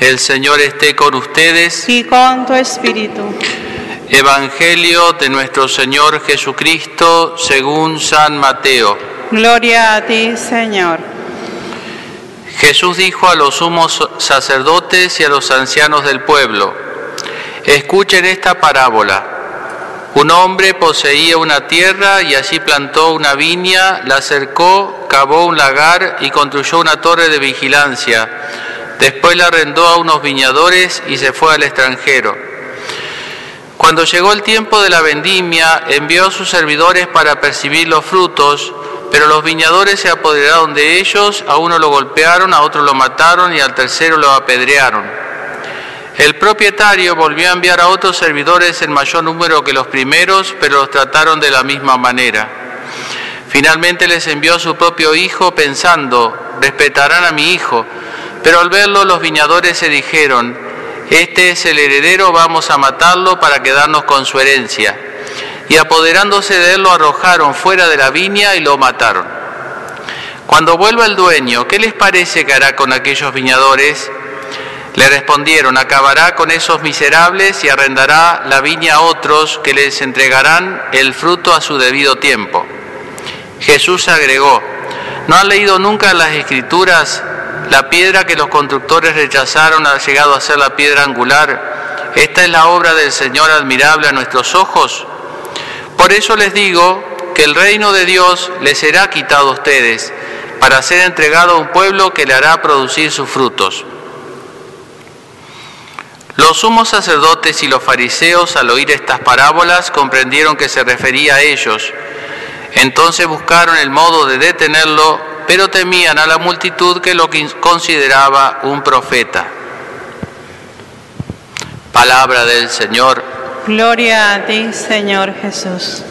El Señor esté con ustedes. y con tu espíritu. Evangelio de nuestro Señor Jesucristo según San Mateo. Gloria a ti, Señor. Jesús dijo a los sumos sacerdotes y a los ancianos del pueblo, escuchen esta parábola. Un hombre poseía una tierra y allí plantó una viña, la cercó, cavó un lagar y construyó una torre de vigilancia. Después la arrendó a unos viñadores y se fue al extranjero. Cuando llegó el tiempo de la vendimia, envió a sus servidores para percibir los frutos, pero los viñadores se apoderaron de ellos, a uno lo golpearon, a otro lo mataron y al tercero lo apedrearon. El propietario volvió a enviar a otros servidores en mayor número que los primeros, pero los trataron de la misma manera. Finalmente les envió a su propio hijo pensando, respetarán a mi hijo, pero al verlo los viñadores se dijeron, este es el heredero, vamos a matarlo para quedarnos con su herencia. Y apoderándose de él lo arrojaron fuera de la viña y lo mataron. Cuando vuelva el dueño, ¿qué les parece que hará con aquellos viñadores? Le respondieron, acabará con esos miserables y arrendará la viña a otros que les entregarán el fruto a su debido tiempo. Jesús agregó, ¿no han leído nunca las escrituras la piedra que los constructores rechazaron ha llegado a ser la piedra angular? Esta es la obra del Señor admirable a nuestros ojos. Por eso les digo que el reino de Dios les será quitado a ustedes para ser entregado a un pueblo que le hará producir sus frutos. Los sumos sacerdotes y los fariseos al oír estas parábolas comprendieron que se refería a ellos. Entonces buscaron el modo de detenerlo, pero temían a la multitud que lo consideraba un profeta. Palabra del Señor. Gloria a ti, Señor Jesús.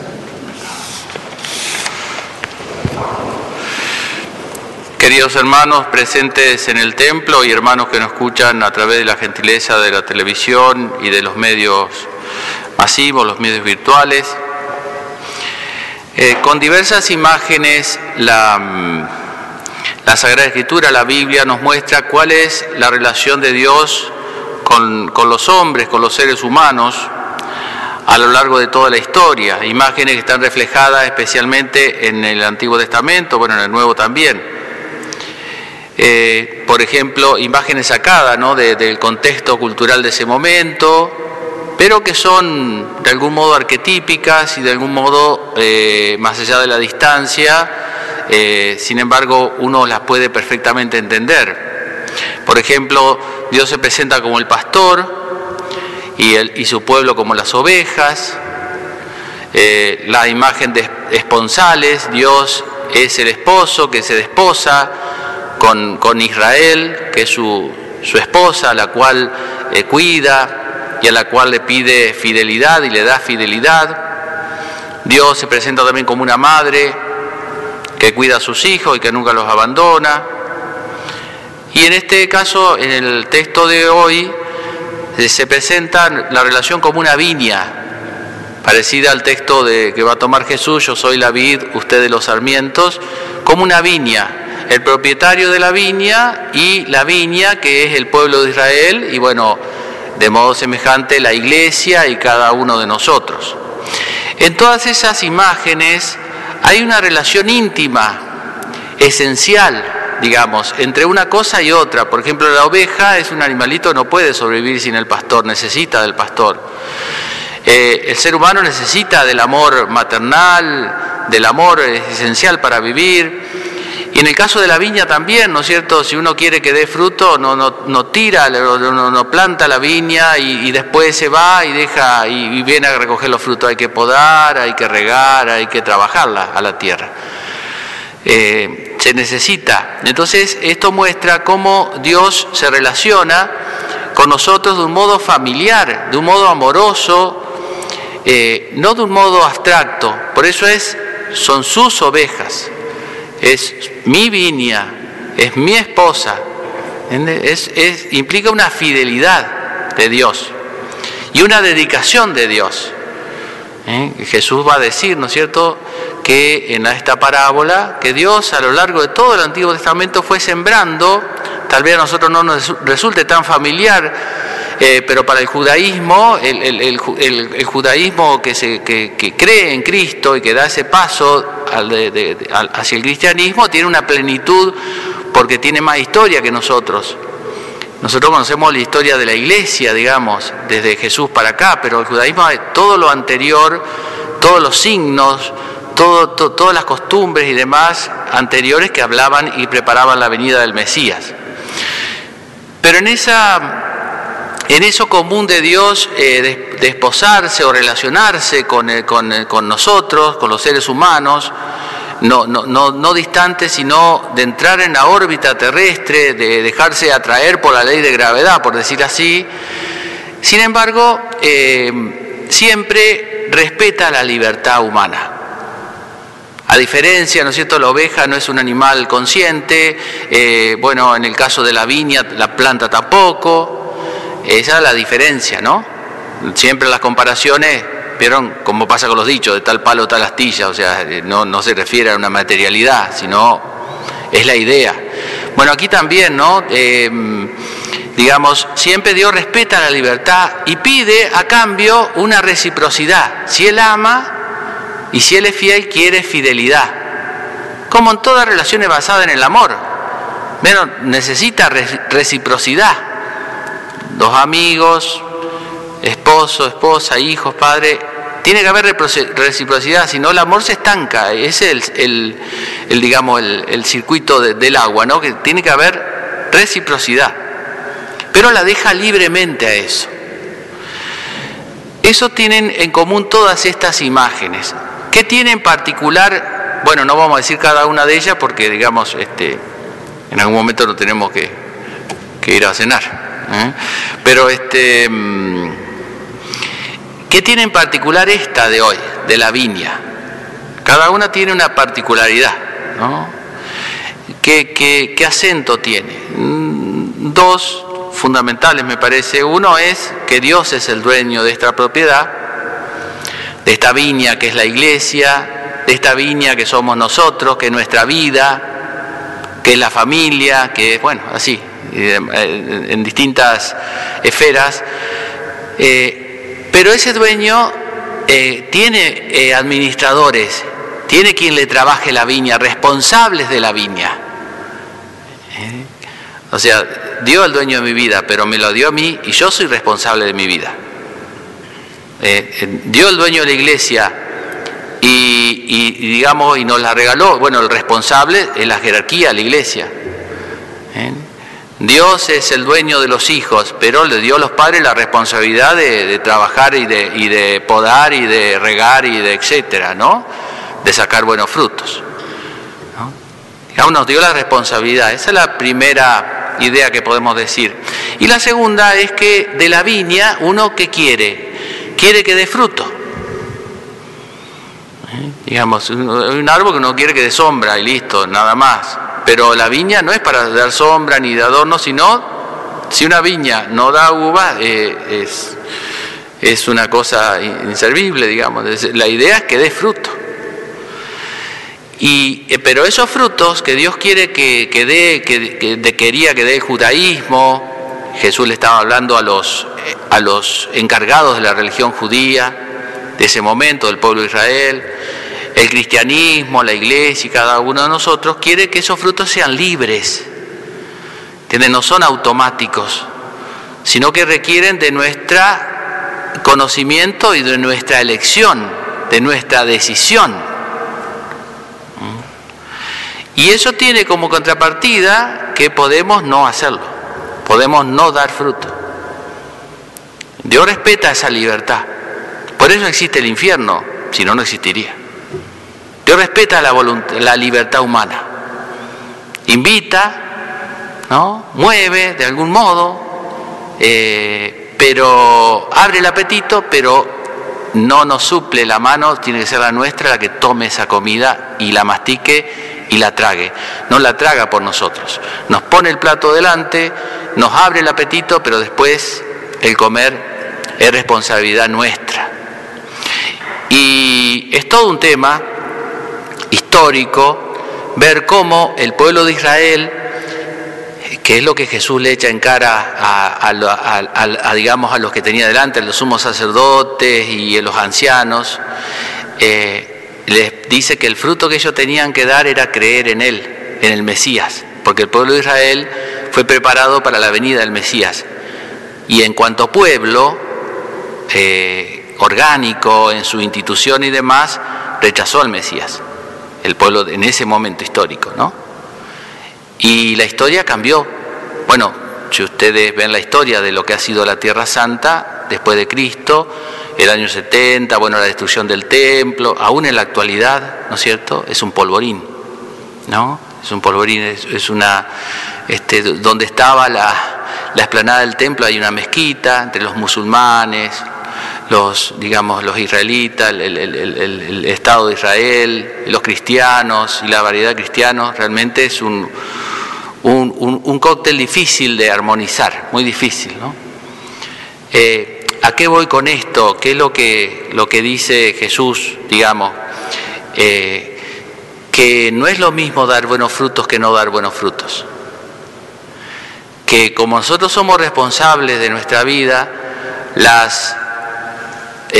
Queridos hermanos presentes en el templo y hermanos que nos escuchan a través de la gentileza de la televisión y de los medios masivos, los medios virtuales, eh, con diversas imágenes la, mm, la Sagrada Escritura, la Biblia, nos muestra cuál es la relación de Dios con, con los hombres, con los seres humanos, a lo largo de toda la historia, imágenes que están reflejadas especialmente en el Antiguo Testamento, bueno, en el Nuevo también. Eh, por ejemplo, imágenes sacadas ¿no? de- del contexto cultural de ese momento, pero que son de algún modo arquetípicas y de algún modo, eh, más allá de la distancia, eh, sin embargo, uno las puede perfectamente entender. Por ejemplo, Dios se presenta como el pastor y, su pueblo como las ovejas. Eh, la imagen de esponsales, Dios es el esposo que se desposa con, con Israel, que es su, su esposa, a la cual eh, cuida y a la cual le pide fidelidad y le da fidelidad. Dios se presenta también como una madre que cuida a sus hijos y que nunca los abandona. Y en este caso, en el texto de hoy, eh, se presenta la relación como una viña, parecida al texto de, que va a tomar Jesús, yo soy la vid, ustedes los sarmientos, como una viña, el propietario de la viña y la viña que es el pueblo de Israel y bueno, de modo semejante la iglesia y cada uno de nosotros. En todas esas imágenes hay una relación íntima, esencial, digamos, entre una cosa y otra. Por ejemplo, la oveja es un animalito no puede sobrevivir sin el pastor, necesita del pastor. Eh, el ser humano necesita del amor maternal, del amor es esencial para vivir. Y en el caso de la viña también, ¿no es cierto? Si uno quiere que dé fruto, no, no, no tira, no, no- planta la viña y, después se va y deja y, y viene a recoger los frutos. Hay que podar, hay que regar, hay que trabajarla a la tierra. Eh, se necesita. Entonces, esto muestra cómo Dios se relaciona con nosotros de un modo familiar, de un modo amoroso, eh, no de un modo abstracto. Por eso es, son sus ovejas, es mi viña, es mi esposa. Es, es- implica una fidelidad de Dios y una dedicación de Dios. ¿eh? Jesús va a decir, ¿no es cierto?, que en esta parábola, que Dios a lo largo de todo el Antiguo Testamento fue sembrando tal vez a nosotros no nos resulte tan familiar, eh, pero para el judaísmo, el, judaísmo que, se, que, cree en Cristo y que da ese paso hacia el cristianismo, tiene una plenitud porque tiene más historia que nosotros. Nosotros conocemos la historia de la iglesia, digamos, desde Jesús para acá, pero el judaísmo, todo lo anterior, todos los signos, todas las costumbres y demás anteriores que hablaban y preparaban la venida del Mesías. Pero en, esa, en eso común de Dios eh, de, esposarse o relacionarse con, eh, eh, con, nosotros, con los seres humanos, no, no, no, distantes, sino de entrar en la órbita terrestre, de dejarse atraer por la ley de gravedad, por decir así. Sin embargo, siempre respeta la libertad humana. A diferencia, ¿no es cierto?, la oveja no es un animal consciente, bueno, en el caso de la viña, la planta tampoco, esa es la diferencia, ¿no? Siempre las comparaciones, vieron cómo pasa con los dichos, de tal palo, tal astilla, o sea, no, no se refiere a una materialidad, sino es la idea. Bueno, aquí también, ¿no? Eh, digamos, siempre Dios respeta la libertad y pide a cambio una reciprocidad. Si Él ama, y si Él es fiel, quiere fidelidad. Como en todas relaciones basadas en el amor. Pero necesita reciprocidad. Dos amigos, esposo, esposa, hijos, padre. Tiene que haber reciprocidad, si no el amor se estanca. Ese es el, digamos, el, circuito del agua, ¿no? Que tiene que haber reciprocidad. Pero la deja libremente a eso. Eso tienen en común todas estas imágenes. ¿Qué tiene en particular? Bueno, no vamos a decir cada una de ellas porque, digamos, este, en algún momento no tenemos que, ir a cenar. ¿Eh? Pero, este, mm, ¿qué tiene en particular esta de hoy, de la viña? Cada una tiene una particularidad, ¿no? ¿Qué, qué acento tiene? Mm, dos fundamentales, me parece. Uno es que Dios es el dueño de esta propiedad de esta viña que es la iglesia, de esta viña que somos nosotros, que es nuestra vida, que es la familia, que es, bueno, así, en distintas esferas. Eh, pero ese dueño eh, tiene administradores, tiene quien le trabaje la viña, responsables de la viña. O sea, dio al dueño de mi vida, pero me lo dio a mí y yo soy responsable de mi vida. Eh, eh, dio el dueño de la iglesia y, digamos y nos la regaló, bueno, el responsable es la jerarquía, la iglesia. Dios es el dueño de los hijos, pero le dio a los padres la responsabilidad de, trabajar y de, y de, podar y de regar y de etcétera, ¿no? De sacar buenos frutos. ¿no? nos dio la responsabilidad. Esa es la primera idea que podemos decir. Y la segunda es que de la viña uno que quiere quiere que dé fruto. ¿Eh? Digamos, un árbol que no quiere que dé sombra y listo, nada más. Pero la viña no es para dar sombra ni de adorno, sino si una viña no da uva, eh, es, es, una cosa inservible, digamos. La idea es que dé fruto. Y, eh, pero esos frutos que Dios quiere que, que dé, que, que, quería que dé el judaísmo, Jesús le estaba hablando a los, a los encargados de la religión judía de ese momento, del pueblo de Israel. El cristianismo, la iglesia y cada uno de nosotros quiere que esos frutos sean libres, que no son automáticos, sino que requieren de nuestro conocimiento y de nuestra elección, de nuestra decisión. Y eso tiene como contrapartida que podemos no hacerlo podemos no dar fruto. Dios respeta esa libertad. Por eso existe el infierno, si no, no existiría. Dios respeta la, la libertad humana. Invita, ¿no? mueve de algún modo, eh, pero abre el apetito, pero no nos suple la mano, tiene que ser la nuestra la que tome esa comida y la mastique y la trague. No la traga por nosotros. Nos pone el plato delante, nos abre el apetito, pero después el comer es responsabilidad nuestra. Y es todo un tema histórico ver cómo el pueblo de Israel que es lo que Jesús le echa en cara a, digamos, a los que tenía delante, a los sumos sacerdotes y a los ancianos. Eh, les dice que el fruto que ellos tenían que dar era creer en Él, en el Mesías, porque el pueblo de Israel fue preparado para la venida del Mesías. Y en cuanto pueblo, eh, orgánico en su institución y demás, rechazó al Mesías, el pueblo en ese momento histórico, ¿no? Y la historia cambió. Bueno, si ustedes ven la historia de lo que ha sido la Tierra Santa después de Cristo, el año 70, bueno, la destrucción del templo, aún en la actualidad, ¿no es cierto? Es un polvorín, ¿no? Es un polvorín, es, una, este, donde estaba la, la explanada del templo hay una mezquita entre los musulmanes, los, digamos, los israelitas, el, Estado de Israel, los cristianos y la variedad de cristianos, realmente es un, un, cóctel difícil de armonizar, muy difícil. ¿no? Eh, ¿A qué voy con esto? ¿Qué es lo que, lo que dice Jesús, digamos? Eh, que no es lo mismo dar buenos frutos que no dar buenos frutos. Que como nosotros somos responsables de nuestra vida, las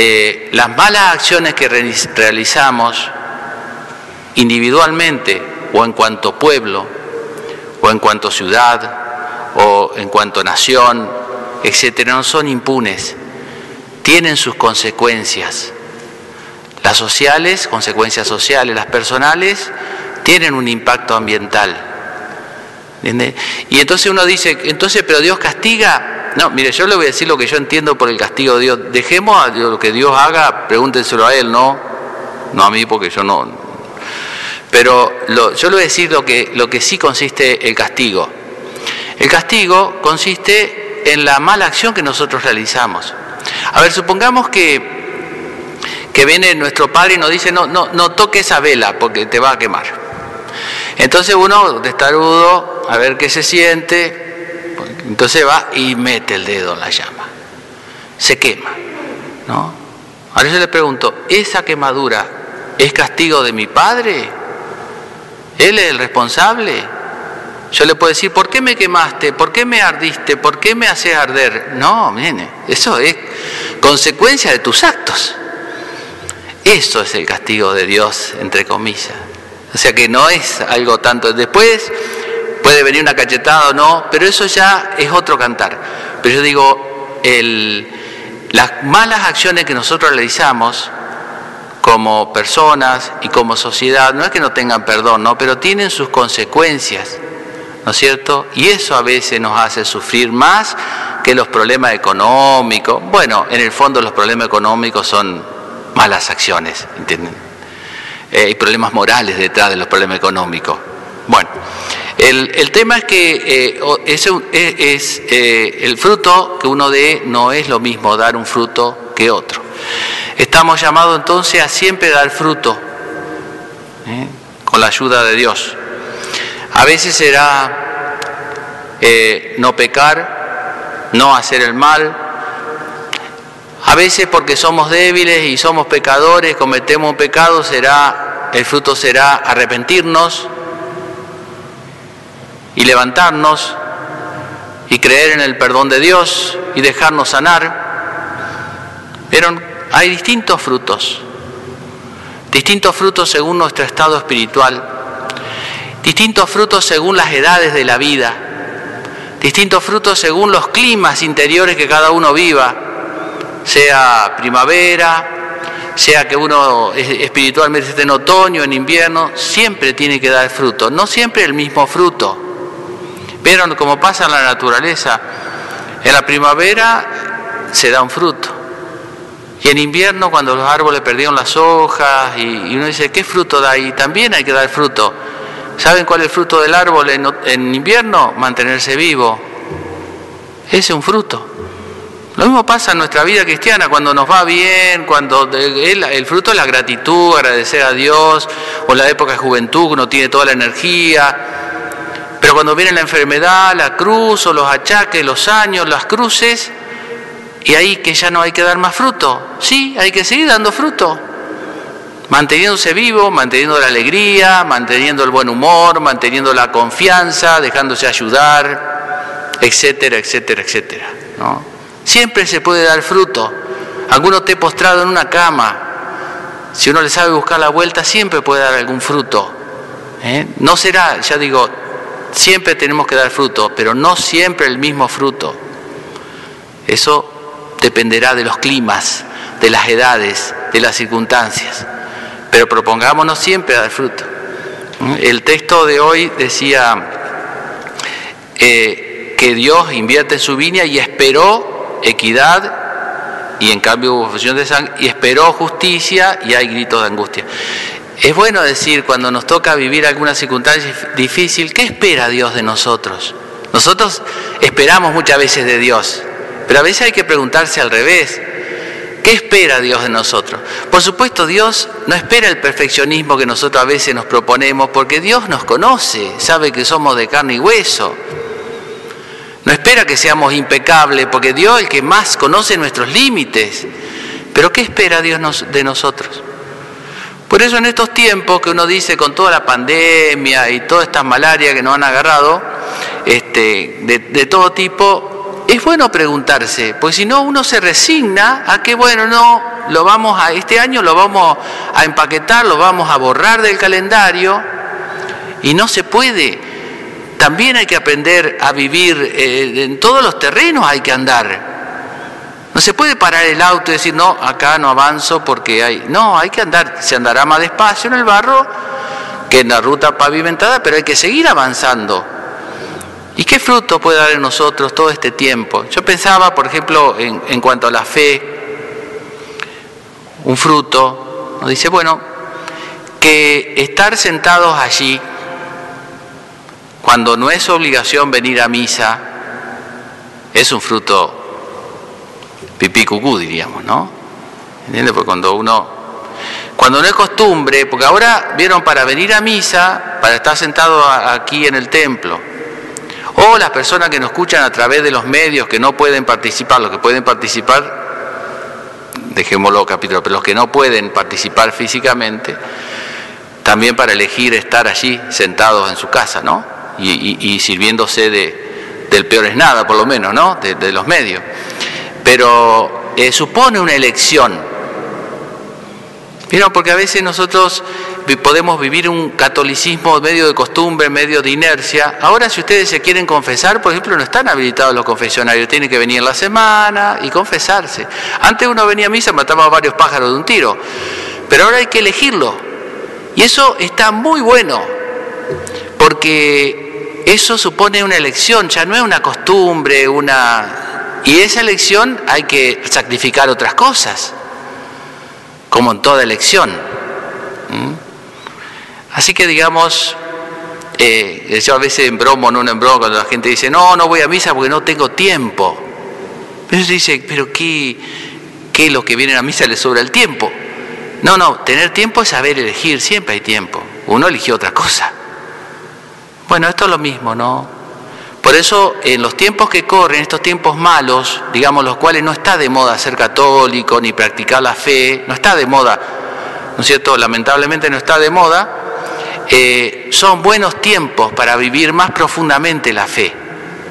eh, las malas acciones que realizamos individualmente o en cuanto pueblo o en cuanto ciudad o en cuanto nación, etcétera, no son impunes, tienen sus consecuencias. Las sociales, consecuencias sociales, las personales, tienen un impacto ambiental. Y entonces uno dice, entonces, pero Dios castiga, no, mire, yo le voy a decir lo que yo entiendo por el castigo de Dios. Dejemos a lo que Dios haga, pregúntenselo a Él, no, no a mí porque yo no. Pero yo le voy a decir lo que, lo que sí consiste el castigo. El castigo consiste en la mala acción que nosotros realizamos. A ver, supongamos que, que viene nuestro padre y nos dice, no, no, no toque esa vela porque te va a quemar. Entonces uno, testarudo, a ver qué se siente, entonces va y mete el dedo en la llama. Se quema. ¿no? Ahora yo le pregunto, ¿esa quemadura es castigo de mi padre? ¿Él es el responsable? Yo le puedo decir, ¿por qué me quemaste? ¿Por qué me ardiste? ¿Por qué me haces arder? No, viene, eso es consecuencia de tus actos. Eso es el castigo de Dios, entre comillas. O sea que no es algo tanto. Después Puede venir una cachetada o no, pero eso ya es otro cantar. Pero yo digo, las malas acciones que nosotros realizamos como personas y como sociedad, no es que no tengan perdón, ¿no? pero tienen sus consecuencias, ¿no es cierto? Y eso a veces nos hace sufrir más que los problemas económicos. Bueno, en el fondo los problemas económicos son malas acciones, ¿entienden? Eh, hay problemas morales detrás de los problemas económicos. Bueno, el, tema es que eh, es, eh, el fruto que uno dé no es lo mismo dar un fruto que otro. Estamos llamados entonces a siempre dar fruto ¿eh? con la ayuda de Dios. A veces será no pecar, no hacer el mal. A veces porque somos débiles y somos pecadores, cometemos un pecado, será el fruto será arrepentirnos y levantarnos y creer en el perdón de Dios y dejarnos sanar. Pero hay distintos frutos, distintos frutos según nuestro estado espiritual, distintos frutos según las edades de la vida, distintos frutos según los climas interiores que cada uno viva, sea primavera, sea que uno espiritualmente esté en otoño, en invierno, siempre tiene que dar fruto, no siempre el mismo fruto. Vieron cómo pasa en la naturaleza. En la primavera se da un fruto. Y en invierno, cuando los árboles perdieron las hojas, y, uno dice, ¿qué fruto da? Y también hay que dar fruto. ¿Saben cuál es el fruto del árbol en, invierno? Mantenerse vivo. Ese es un fruto. Lo mismo pasa en nuestra vida cristiana, cuando nos va bien, cuando el, el, fruto es la gratitud, agradecer a Dios, o la época de juventud, uno tiene toda la energía, pero cuando viene la enfermedad, la cruz o los achaques, los años, las cruces, y ahí que ya no hay que dar más fruto. Sí, hay que seguir dando fruto. Manteniéndose vivo, manteniendo la alegría, manteniendo el buen humor, manteniendo la confianza, dejándose ayudar. etcétera, etcétera, etcétera. ¿no? Siempre se puede dar fruto. Alguno te postrado en una cama. Si uno le sabe buscar la vuelta, siempre puede dar algún fruto. ¿eh? No será, ya digo, siempre tenemos que dar fruto, pero no siempre el mismo fruto. Eso dependerá de los climas, de las edades, de las circunstancias. Pero propongámonos siempre dar fruto. El texto de hoy decía eh, que Dios invierte en su viña y esperó equidad y en cambio hubo fusión de sangre y esperó justicia y hay gritos de angustia. Es bueno decir cuando nos toca vivir alguna circunstancia difícil, ¿qué espera Dios de nosotros? Nosotros esperamos muchas veces de Dios, pero a veces hay que preguntarse al revés. ¿Qué espera Dios de nosotros? Por supuesto, Dios no espera el perfeccionismo que nosotros a veces nos proponemos, porque Dios nos conoce, sabe que somos de carne y hueso. No espera que seamos impecables, porque Dios es el que más conoce nuestros límites. Pero ¿qué espera Dios de nosotros? Por eso en estos tiempos que uno dice con toda la pandemia y todas estas malarias que nos han agarrado, este, de, todo tipo, es bueno preguntarse, pues si no uno se resigna a que bueno, no, lo vamos a, este año lo vamos a empaquetar, lo vamos a borrar del calendario y no se puede. También hay que aprender a vivir, eh, en todos los terrenos hay que andar. No se puede parar el auto y decir, no, acá no avanzo porque hay... No, hay que andar, se andará más despacio en el barro que en la ruta pavimentada, pero hay que seguir avanzando. ¿Y qué fruto puede dar en nosotros todo este tiempo? Yo pensaba, por ejemplo, en, cuanto a la fe, un fruto, nos dice, bueno, que estar sentados allí, cuando no es obligación venir a misa, es un fruto pipí cucú, diríamos, ¿no? ¿Entiendes? Porque cuando uno, cuando no es costumbre, porque ahora vieron para venir a misa, para estar sentado aquí en el templo, o las personas que nos escuchan a través de los medios que no pueden participar, los que pueden participar, dejémoslo capítulo, pero los que no pueden participar físicamente, también para elegir estar allí sentados en su casa, ¿no? Y, sirviéndose de, del peor es nada, por lo menos, ¿no? De, los medios. Pero eh, supone una elección. ¿Vieron? Porque a veces nosotros podemos vivir un catolicismo medio de costumbre, medio de inercia. Ahora si ustedes se quieren confesar, por ejemplo, no están habilitados los confesionarios, tienen que venir la semana y confesarse. Antes uno venía a misa, mataba a varios pájaros de un tiro, pero ahora hay que elegirlo. Y eso está muy bueno, porque eso supone una elección, ya no es una costumbre, una... Y esa elección hay que sacrificar otras cosas, como en toda elección. Así que digamos, eh, yo a veces en bromo, no en broma, cuando la gente dice, no, no voy a misa porque no tengo tiempo. Pero se dice, pero ¿qué, ¿qué es lo que viene a misa le sobra el tiempo? No, no, tener tiempo es saber elegir, siempre hay tiempo. Uno eligió otra cosa. Bueno, esto es lo mismo, ¿no? Por eso en los tiempos que corren, estos tiempos malos, digamos los cuales no está de moda ser católico ni practicar la fe, no está de moda, ¿no es cierto? Lamentablemente no está de moda, eh, son buenos tiempos para vivir más profundamente la fe,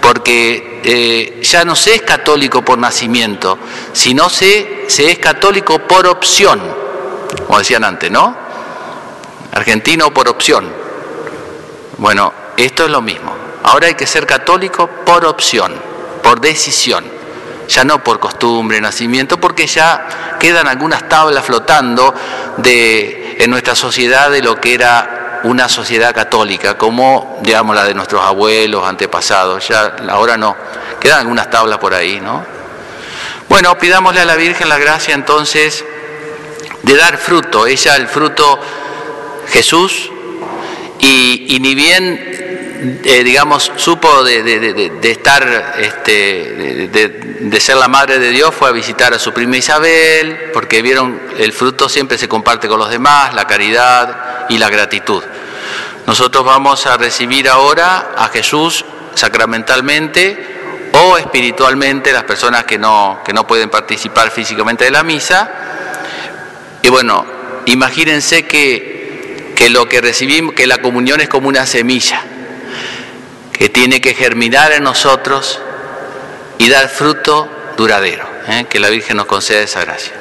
porque eh, ya no se es católico por nacimiento, sino se, se es católico por opción, como decían antes, ¿no? Argentino por opción. Bueno, esto es lo mismo. Ahora hay que ser católico por opción, por decisión, ya no por costumbre, nacimiento, porque ya quedan algunas tablas flotando de, en nuestra sociedad de lo que era una sociedad católica, como digamos la de nuestros abuelos, antepasados, ya ahora no, quedan algunas tablas por ahí, ¿no? Bueno, pidámosle a la Virgen la gracia entonces de dar fruto, ella el fruto Jesús, y, ni bien, eh, digamos, supo de, estar, este, de, ser la madre de Dios, fue a visitar a su prima Isabel, porque vieron el fruto siempre se comparte con los demás, la caridad, y la gratitud. Nosotros vamos a recibir ahora a Jesús sacramentalmente o espiritualmente las personas que no, que no pueden participar físicamente de la misa. Y bueno, imagínense que, que lo que recibimos, que la comunión es como una semilla que tiene que germinar en nosotros y dar fruto duradero. ¿eh? Que la Virgen nos conceda esa gracia.